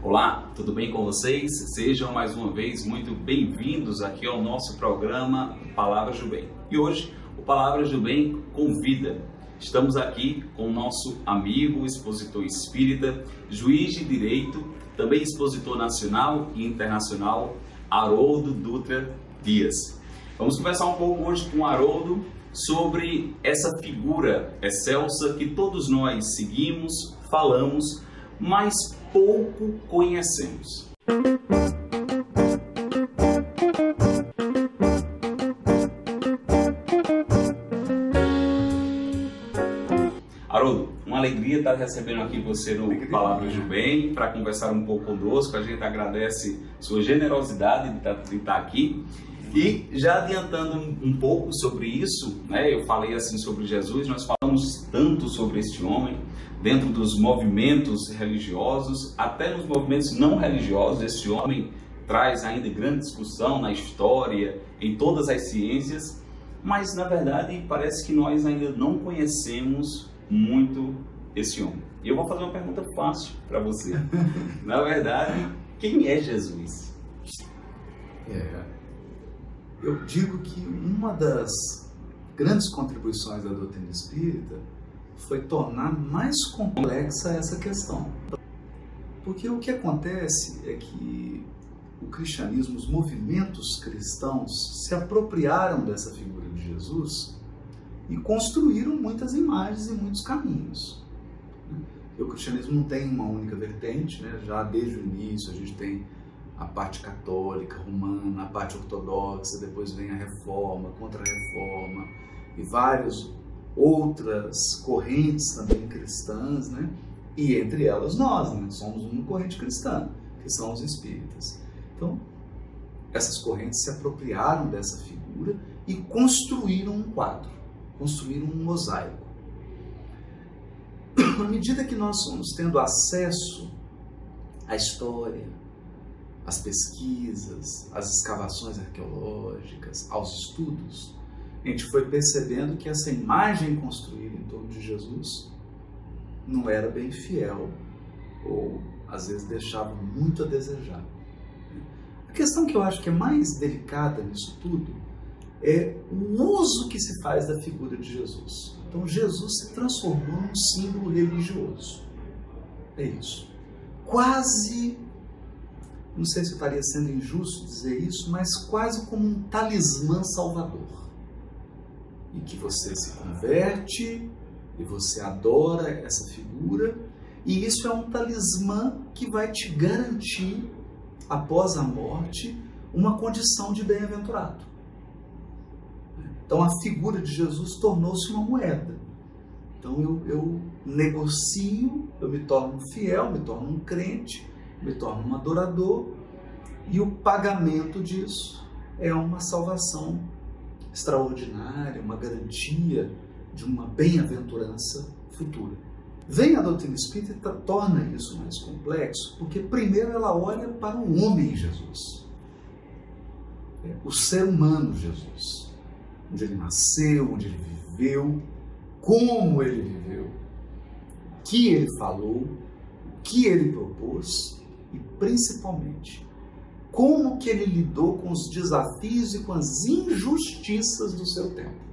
Olá, tudo bem com vocês? Sejam mais uma vez muito bem-vindos aqui ao nosso programa Palavras do Bem. E hoje, o Palavras do Bem convida. Estamos aqui com o nosso amigo, expositor espírita, juiz de direito, também expositor nacional e internacional, Haroldo Dutra Dias. Vamos conversar um pouco hoje com o Haroldo sobre essa figura excelsa que todos nós seguimos, falamos, mas pouco conhecemos. Haroldo, uma alegria estar recebendo aqui você no Palavras do Bem para conversar um pouco conosco. A gente agradece sua generosidade de estar, de estar aqui. E já adiantando um, um, pouco sobre isso, né, eu falei assim sobre Jesus, nós falamos tanto sobre este homem, dentro dos movimentos religiosos, até nos movimentos não religiosos, esse homem traz ainda grande discussão na história, em todas as ciências, mas na verdade parece que nós ainda não conhecemos muito esse homem. E eu vou fazer uma pergunta fácil para você. na verdade, quem é Jesus? É eu digo que uma das grandes contribuições da doutrina espírita foi tornar mais complexa essa questão. Porque o que acontece é que o cristianismo, os movimentos cristãos se apropriaram dessa figura de Jesus e construíram muitas imagens e muitos caminhos. o cristianismo não tem uma única vertente, né? já desde o início a gente tem a parte católica romana, a parte ortodoxa, depois vem a reforma, contra-reforma e várias outras correntes também cristãs, né? E entre elas nós, né? Somos uma corrente cristã, que são os espíritas. Então, essas correntes se apropriaram dessa figura e construíram um quadro, construíram um mosaico. À medida que nós fomos tendo acesso à história, às pesquisas, às escavações arqueológicas, aos estudos, a gente foi percebendo que essa imagem construída em torno de Jesus não era bem fiel ou às vezes deixava muito a desejar. A questão que eu acho que é mais delicada nisso tudo é o uso que se faz da figura de Jesus. Então Jesus se transformou num símbolo religioso. É isso. Quase não sei se estaria sendo injusto dizer isso, mas quase como um talismã salvador. E que você se converte e você adora essa figura, e isso é um talismã que vai te garantir, após a morte, uma condição de bem-aventurado. Então a figura de Jesus tornou-se uma moeda. Então eu, eu negocio, eu me torno fiel, me torno um crente, me torno um adorador e o pagamento disso é uma salvação extraordinária, uma garantia de uma bem-aventurança futura. Vem a doutrina espírita torna isso mais complexo, porque primeiro ela olha para o homem Jesus, é, o ser humano Jesus, onde ele nasceu, onde ele viveu, como ele viveu, o que ele falou, o que ele propôs e principalmente como que ele lidou com os desafios e com as injustiças do seu tempo.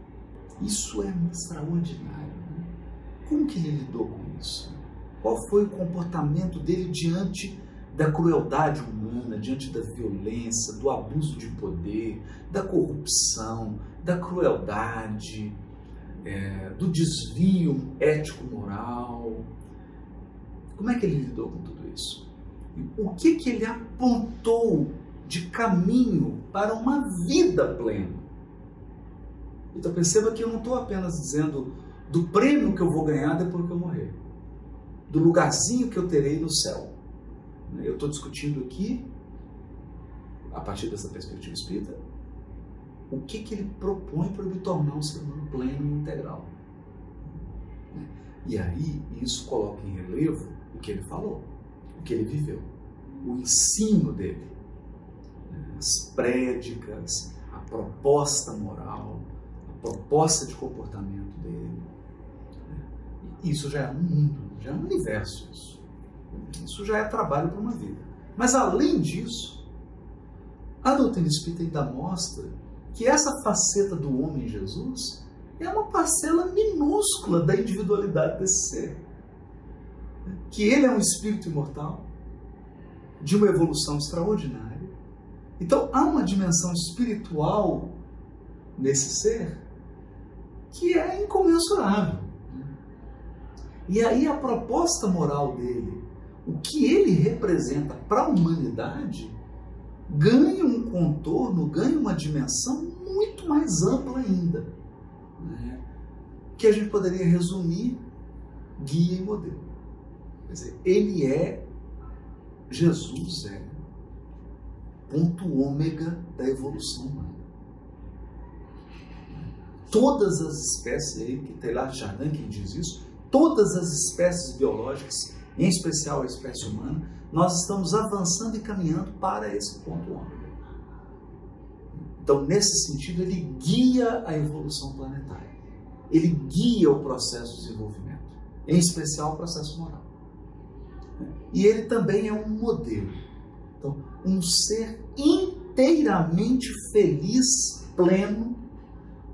Isso é extraordinário. Né? Como que ele lidou com isso? Qual foi o comportamento dele diante da crueldade humana, diante da violência, do abuso de poder, da corrupção, da crueldade, é, do desvio ético-moral? Como é que ele lidou com tudo isso? O que, que ele apontou de caminho para uma vida plena. Então perceba que eu não estou apenas dizendo do prêmio que eu vou ganhar depois que eu morrer, do lugarzinho que eu terei no céu. Eu estou discutindo aqui, a partir dessa perspectiva espírita, o que, que ele propõe para eu me tornar um ser humano pleno e integral. E aí isso coloca em relevo o que ele falou que ele viveu, o ensino dele, as prédicas, a proposta moral, a proposta de comportamento dele. Né? Isso já é um mundo, já é um universo isso. Isso já é trabalho para uma vida. Mas além disso, a doutrina espírita ainda mostra que essa faceta do homem Jesus é uma parcela minúscula da individualidade desse ser. Que ele é um espírito imortal, de uma evolução extraordinária. Então há uma dimensão espiritual nesse ser que é incomensurável. E aí a proposta moral dele, o que ele representa para a humanidade, ganha um contorno, ganha uma dimensão muito mais ampla ainda. Né? Que a gente poderia resumir guia e modelo. Quer dizer, ele é, Jesus é, ponto ômega da evolução humana. Todas as espécies, aí, que tem lá Chardin que diz isso, todas as espécies biológicas, em especial a espécie humana, nós estamos avançando e caminhando para esse ponto ômega. Então, nesse sentido, ele guia a evolução planetária. Ele guia o processo de desenvolvimento, em especial o processo moral. E ele também é um modelo. Então, um ser inteiramente feliz, pleno,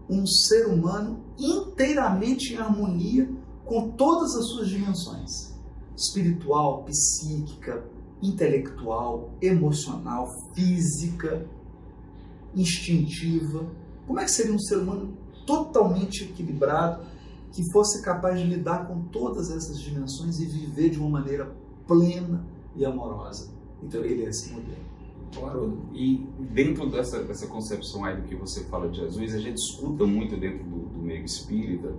um ser humano inteiramente em harmonia com todas as suas dimensões: espiritual, psíquica, intelectual, emocional, física, instintiva. Como é que seria um ser humano totalmente equilibrado que fosse capaz de lidar com todas essas dimensões e viver de uma maneira plena e amorosa? Então, ele é esse modelo. Claro, e dentro dessa, dessa concepção aí do que você fala de Jesus, a gente escuta muito dentro do, do meio espírita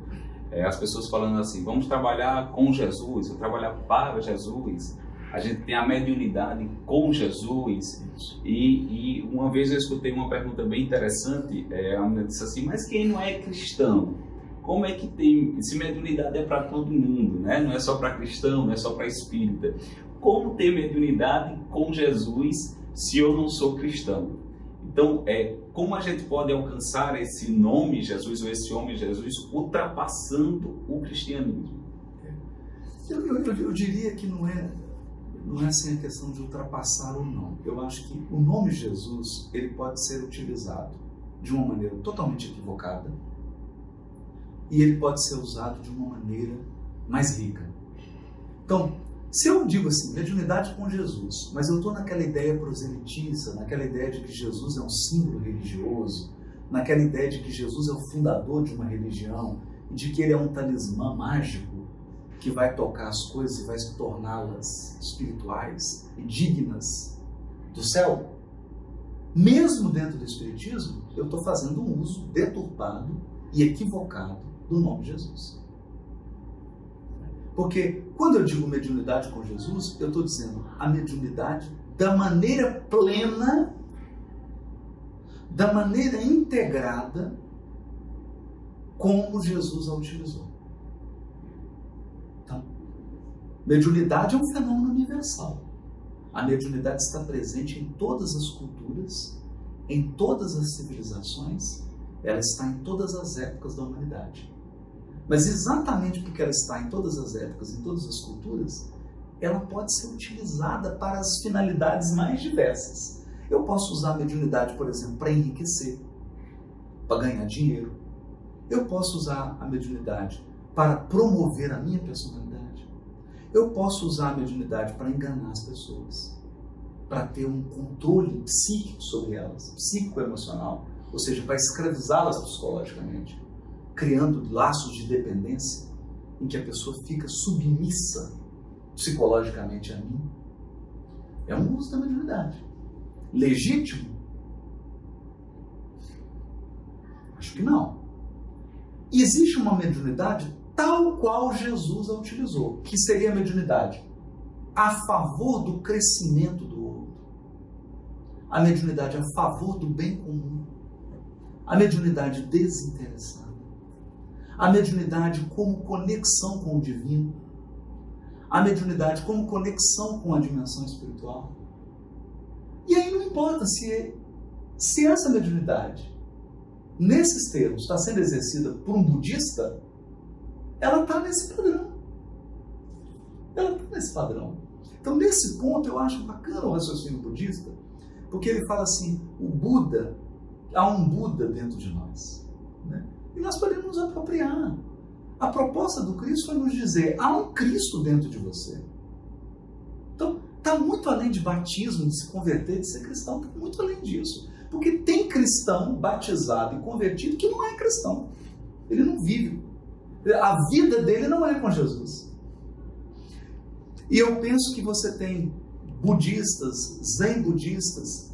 é, as pessoas falando assim: vamos trabalhar com Jesus, vamos trabalhar para Jesus. A gente tem a mediunidade com Jesus. E, e uma vez eu escutei uma pergunta bem interessante: é, a menina disse assim, mas quem não é cristão? Como é que tem. Se mediunidade é para todo mundo, né? não é só para cristão, não é só para espírita. Como ter mediunidade com Jesus se eu não sou cristão? Então, é, como a gente pode alcançar esse nome Jesus ou esse homem Jesus ultrapassando o cristianismo? Eu, eu, eu, diria que não é, não é assim a questão de ultrapassar ou não. Eu acho que o nome Jesus ele pode ser utilizado de uma maneira totalmente equivocada e ele pode ser usado de uma maneira mais rica. Então, se eu digo assim, mediunidade com Jesus, mas eu estou naquela ideia proselitista, naquela ideia de que Jesus é um símbolo religioso, naquela ideia de que Jesus é o fundador de uma religião, e de que ele é um talismã mágico que vai tocar as coisas e vai torná-las espirituais e dignas do céu, mesmo dentro do Espiritismo, eu estou fazendo um uso deturpado e equivocado do nome Jesus. Porque quando eu digo mediunidade com Jesus, eu estou dizendo a mediunidade da maneira plena, da maneira integrada, como Jesus a utilizou. Então, mediunidade é um fenômeno universal. A mediunidade está presente em todas as culturas, em todas as civilizações, ela está em todas as épocas da humanidade. Mas exatamente porque ela está em todas as épocas, em todas as culturas, ela pode ser utilizada para as finalidades mais diversas. Eu posso usar a mediunidade, por exemplo, para enriquecer, para ganhar dinheiro. Eu posso usar a mediunidade para promover a minha personalidade. Eu posso usar a mediunidade para enganar as pessoas, para ter um controle psíquico sobre elas, psíquico-emocional, ou seja, para escravizá-las psicologicamente criando laços de dependência em que a pessoa fica submissa psicologicamente a mim, é um uso da mediunidade. Legítimo? Acho que não. Existe uma mediunidade tal qual Jesus a utilizou, que seria a mediunidade a favor do crescimento do outro, a mediunidade a favor do bem comum, a mediunidade desinteressada a mediunidade como conexão com o divino, a mediunidade como conexão com a dimensão espiritual. E aí não importa se, se essa mediunidade, nesses termos, está sendo exercida por um budista, ela está nesse padrão. Ela está nesse padrão. Então, nesse ponto, eu acho bacana o raciocínio budista, porque ele fala assim: o Buda, há um Buda dentro de nós. Né? E nós podemos nos apropriar. A proposta do Cristo foi nos dizer: há um Cristo dentro de você. Então, está muito além de batismo, de se converter, de ser cristão, está muito além disso. Porque tem cristão batizado e convertido que não é cristão. Ele não vive. A vida dele não é com Jesus. E eu penso que você tem budistas, zen budistas,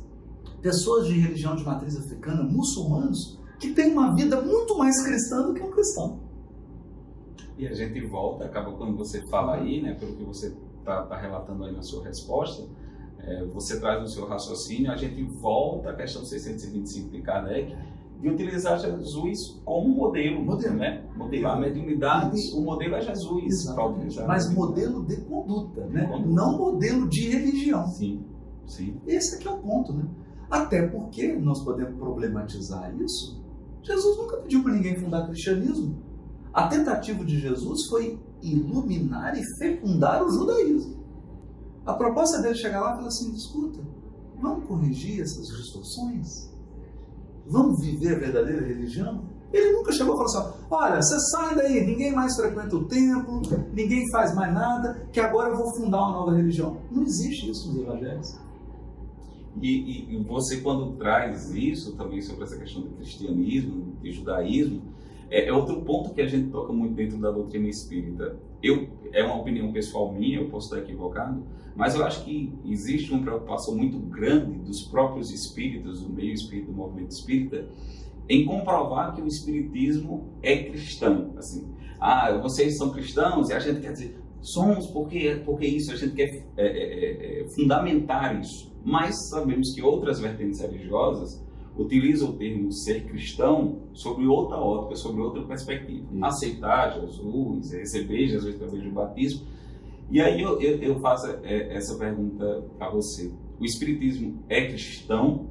pessoas de religião de matriz africana, muçulmanos, que têm uma vida muito mais cristã do que um cristão. E a gente volta, acaba quando você fala aí, né, pelo que você está tá relatando aí na sua resposta, é, você traz no seu raciocínio, a gente volta à questão 625 de Kardec, de utilizar Jesus como modelo, modelo. né? Modelo. A mediunidade, Isso. o modelo é Jesus. Mas modelo de conduta, né? Conduta. Não modelo de religião. Sim, sim. Esse aqui é o ponto, né? Até porque nós podemos problematizar isso. Jesus nunca pediu para ninguém fundar cristianismo. A tentativa de Jesus foi iluminar e fecundar o judaísmo. A proposta dele chegar lá e falar assim: escuta, vamos corrigir essas distorções? Vamos viver a verdadeira religião? Ele nunca chegou a falar assim: olha, você sai daí, ninguém mais frequenta o templo, ninguém faz mais nada, que agora eu vou fundar uma nova religião. Não existe isso nos evangelhos. E, e, você, quando traz isso também sobre essa questão do cristianismo, do judaísmo, é, é, outro ponto que a gente toca muito dentro da doutrina espírita. Eu, é uma opinião pessoal minha, eu posso estar equivocado, mas eu acho que existe uma preocupação muito grande dos próprios espíritas, do meio espírita, do movimento espírita, em comprovar que o espiritismo é cristão. Assim, ah, vocês são cristãos e a gente quer dizer, somos porque, porque isso, a gente quer é, é, é, é fundamentar isso. Mas sabemos que outras vertentes religiosas utiliza o termo ser cristão sobre outra ótica, sobre outra perspectiva. Aceitar Jesus, receber Jesus através do batismo. E aí eu, eu, eu faço é, essa pergunta para você. O Espiritismo é cristão?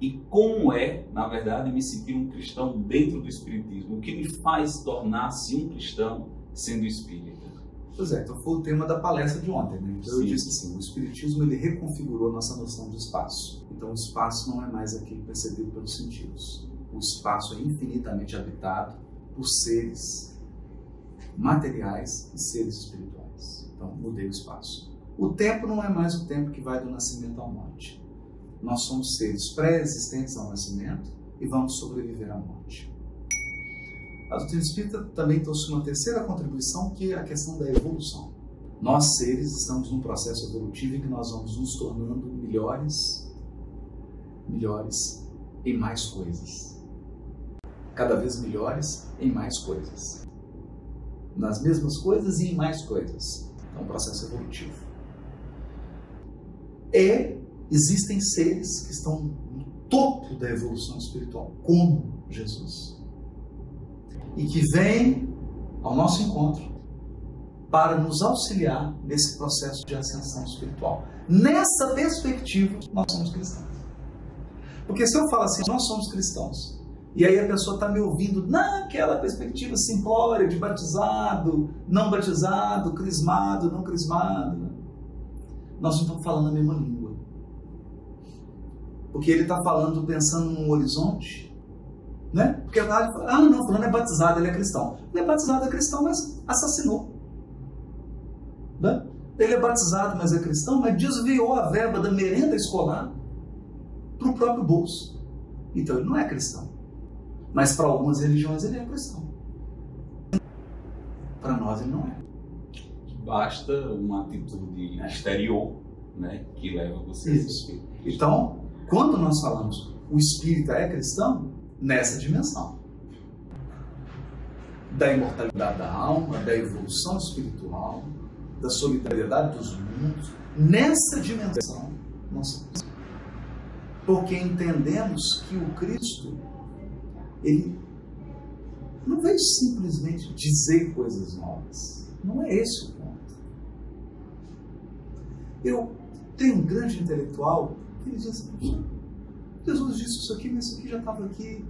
E como é, na verdade, me sentir um cristão dentro do Espiritismo? O que me faz tornar-se um cristão sendo espírita? Pois é, então foi o tema da palestra de ontem, né? Então Sim. eu disse assim, o Espiritismo ele reconfigurou nossa noção de espaço. Então o espaço não é mais aquilo percebido pelos sentidos. O espaço é infinitamente habitado por seres materiais e seres espirituais. Então mudei o espaço. O tempo não é mais o tempo que vai do nascimento à morte. Nós somos seres pré-existentes ao nascimento e vamos sobreviver à morte. A doutrina espírita também trouxe uma terceira contribuição, que é a questão da evolução. Nós, seres, estamos num processo evolutivo em que nós vamos nos tornando melhores, melhores em mais coisas. Cada vez melhores em mais coisas. Nas mesmas coisas e em mais coisas. É um processo evolutivo. E existem seres que estão no topo da evolução espiritual, como Jesus e que vem ao nosso encontro para nos auxiliar nesse processo de ascensão espiritual. Nessa perspectiva, nós somos cristãos. Porque se eu falo assim, nós somos cristãos, e aí a pessoa está me ouvindo naquela perspectiva simplória de batizado, não batizado, crismado, não crismado, nós não estamos falando a mesma língua. Porque ele está falando pensando num horizonte né? Porque ah, não, fulano é batizado, ele é cristão. Ele é batizado, é cristão, mas assassinou. Né? Ele é batizado, mas é cristão, mas desviou a verba da merenda escolar para o próprio bolso. Então ele não é cristão. Mas para algumas religiões ele é cristão. Para nós ele não é. Basta uma atitude é. exterior né, que leva você Isso. a Então, quando nós falamos o espírita é cristão, nessa dimensão da imortalidade da alma, da evolução espiritual, da solidariedade dos mundos. Nessa dimensão, nós. Porque entendemos que o Cristo, ele não veio simplesmente dizer coisas novas. Não é esse o ponto. Eu tenho um grande intelectual que ele diz assim, Jesus disse isso aqui, mas isso aqui já estava aqui.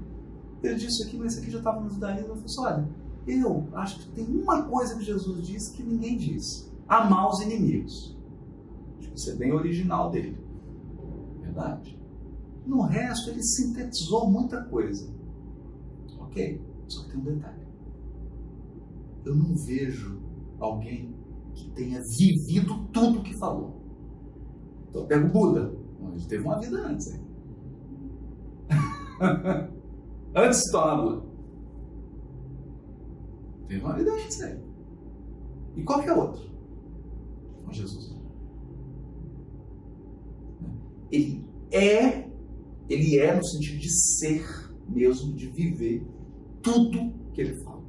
Disse isso aqui, mas isso aqui já estava no judaísmo. Eu falei assim, olha, eu acho que tem uma coisa que Jesus disse que ninguém diz. Amar os inimigos. Isso é bem original dele. Verdade. No resto, ele sintetizou muita coisa. Ok, só que tem um detalhe. Eu não vejo alguém que tenha vivido tudo que falou. Então eu pego o Buda. Ele teve uma vida antes. Hein? antes de se tornar Buda. Teve uma vida antes. Hein? E qualquer outro. Com Jesus. Ele é, ele é no sentido de ser mesmo, de viver tudo que ele fala.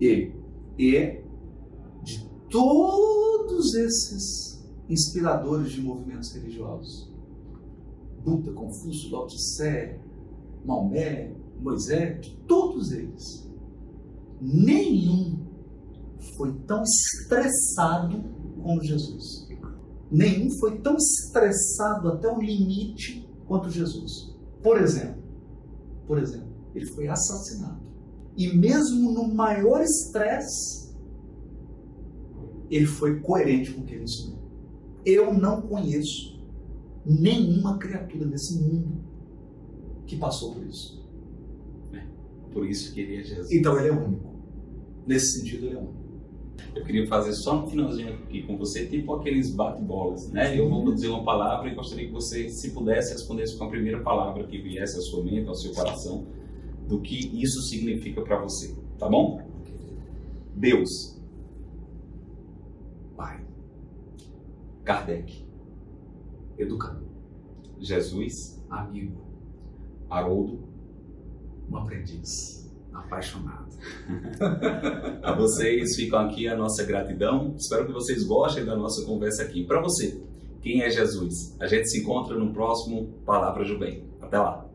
E, e de todos esses inspiradores de movimentos religiosos, Buda, Confúcio, Lao Tse, Maomé, Moisés, todos eles, nenhum foi tão estressado como Jesus. Nenhum foi tão estressado até o limite quanto Jesus. Por exemplo, por exemplo, ele foi assassinado. E mesmo no maior estresse, ele foi coerente com o que ele ensinou. Eu não conheço nenhuma criatura nesse mundo que passou por isso. É, por isso que ele é Jesus. Então ele é único. Nesse sentido, ele é único. Eu queria fazer só no finalzinho aqui com você, tipo aqueles bate-bolas, né? Eu vou dizer uma palavra e gostaria que você, se pudesse, respondesse com a primeira palavra que viesse à sua mente, ao seu coração, do que isso significa para você, tá bom? Deus. Pai. Kardec. Educador. Jesus. Amigo. Haroldo. Um aprendiz apaixonado. a vocês ficam aqui a nossa gratidão. Espero que vocês gostem da nossa conversa aqui. Para você, quem é Jesus? A gente se encontra no próximo Palavra do Bem. Até lá.